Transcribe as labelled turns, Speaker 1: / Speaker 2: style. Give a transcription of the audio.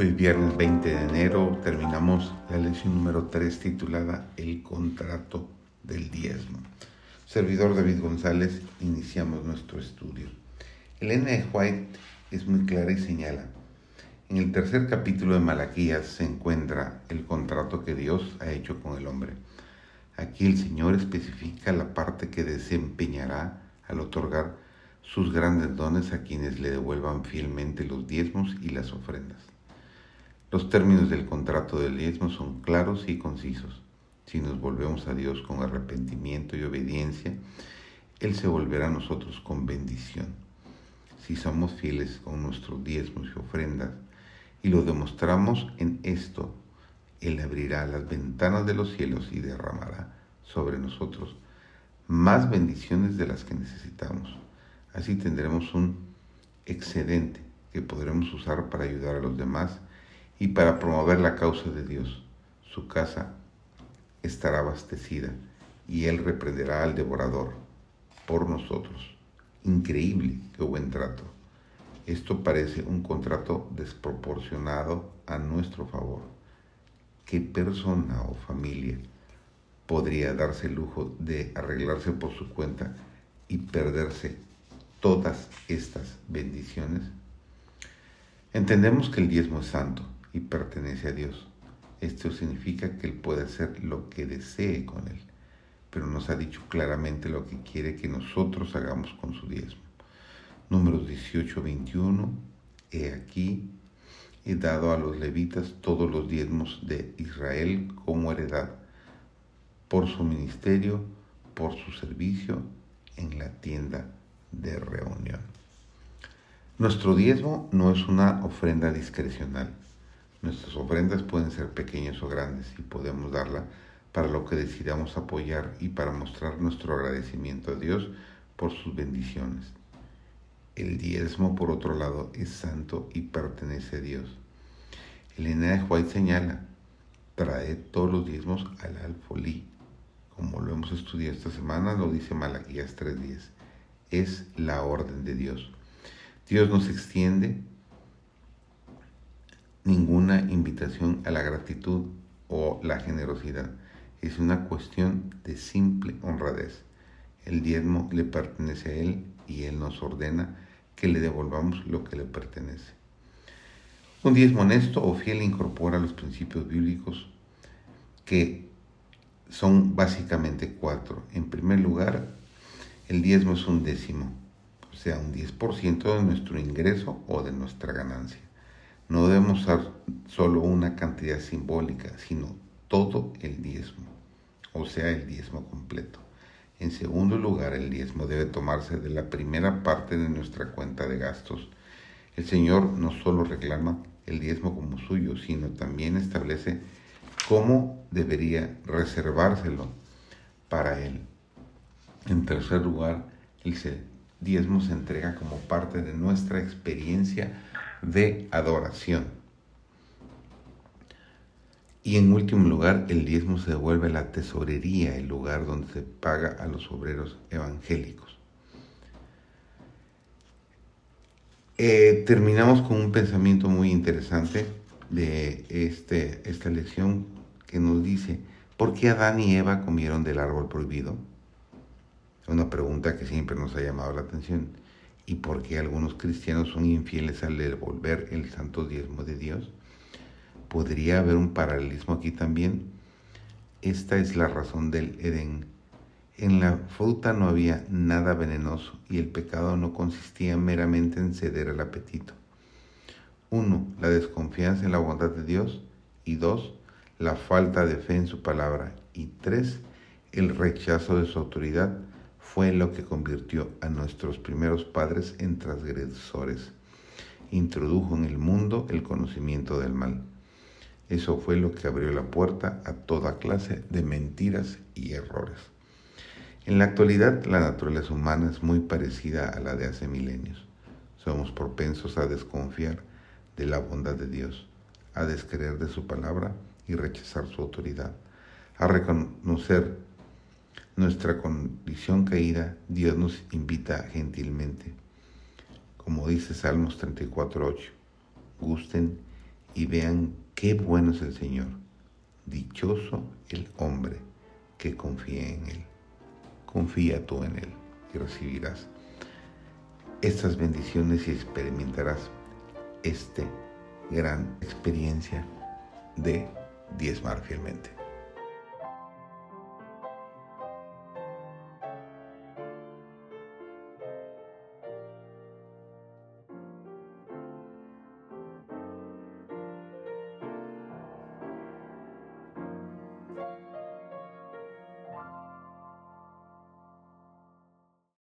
Speaker 1: Hoy viernes 20 de enero terminamos la lección número 3 titulada El contrato del diezmo. Servidor David González, iniciamos nuestro estudio. Elena de White es muy clara y señala, en el tercer capítulo de Malaquías se encuentra el contrato que Dios ha hecho con el hombre. Aquí el Señor especifica la parte que desempeñará al otorgar sus grandes dones a quienes le devuelvan fielmente los diezmos y las ofrendas. Los términos del contrato del diezmo son claros y concisos. Si nos volvemos a Dios con arrepentimiento y obediencia, Él se volverá a nosotros con bendición. Si somos fieles con nuestros diezmos y ofrendas y lo demostramos en esto, Él abrirá las ventanas de los cielos y derramará sobre nosotros más bendiciones de las que necesitamos. Así tendremos un excedente que podremos usar para ayudar a los demás y para promover la causa de Dios. Su casa estará abastecida y Él reprenderá al devorador por nosotros. Increíble, qué buen trato. Esto parece un contrato desproporcionado a nuestro favor. ¿Qué persona o familia podría darse el lujo de arreglarse por su cuenta y perderse todas estas bendiciones? Entendemos que el diezmo es santo, y pertenece a Dios. Esto significa que Él puede hacer lo que desee con Él, pero nos ha dicho claramente lo que quiere que nosotros hagamos con su diezmo. Números 18, 21. He aquí, he dado a los levitas todos los diezmos de Israel como heredad, por su ministerio, por su servicio en la tienda de reunión. Nuestro diezmo no es una ofrenda discrecional Nuestras ofrendas pueden ser pequeñas o grandes y podemos darla para lo que decidamos apoyar y para mostrar nuestro agradecimiento a Dios por sus bendiciones. El diezmo, por otro lado, es santo y pertenece a Dios. Elena de White señala, trae todos los diezmos al alfolí. Como lo hemos estudiado esta semana, lo dice Malaquías 3.10. Es la orden de Dios. Dios nos extiende ninguna invitación a la gratitud o la generosidad. Es una cuestión de simple honradez. El diezmo le pertenece a Él y Él nos ordena que le devolvamos lo que le pertenece. Un diezmo honesto o fiel incorpora los principios bíblicos que son básicamente cuatro. En primer lugar, el diezmo es un décimo, o sea, un 10% de nuestro ingreso o de nuestra ganancia. No debemos usar solo una cantidad simbólica, sino todo el diezmo, o sea, el diezmo completo. En segundo lugar, el diezmo debe tomarse de la primera parte de nuestra cuenta de gastos. El Señor no solo reclama el diezmo como suyo, sino también establece cómo debería reservárselo para Él. En tercer lugar, el diezmo se entrega como parte de nuestra experiencia de adoración. Y en último lugar, el diezmo se devuelve a la tesorería, el lugar donde se paga a los obreros evangélicos. Eh, terminamos con un pensamiento muy interesante de este, esta lección que nos dice, ¿por qué Adán y Eva comieron del árbol prohibido? Una pregunta que siempre nos ha llamado la atención y por qué algunos cristianos son infieles al devolver el santo diezmo de Dios. ¿Podría haber un paralelismo aquí también? Esta es la razón del Edén. En la fruta no había nada venenoso y el pecado no consistía meramente en ceder al apetito. Uno, la desconfianza en la bondad de Dios. Y dos, la falta de fe en su palabra. Y tres, el rechazo de su autoridad fue lo que convirtió a nuestros primeros padres en transgresores. Introdujo en el mundo el conocimiento del mal. Eso fue lo que abrió la puerta a toda clase de mentiras y errores. En la actualidad, la naturaleza humana es muy parecida a la de hace milenios. Somos propensos a desconfiar de la bondad de Dios, a descreer de su palabra y rechazar su autoridad, a reconocer nuestra condición caída, Dios nos invita gentilmente. Como dice Salmos 34.8, gusten y vean qué bueno es el Señor. Dichoso el hombre que confía en Él. Confía tú en Él y recibirás estas bendiciones y experimentarás esta gran experiencia de diezmar fielmente.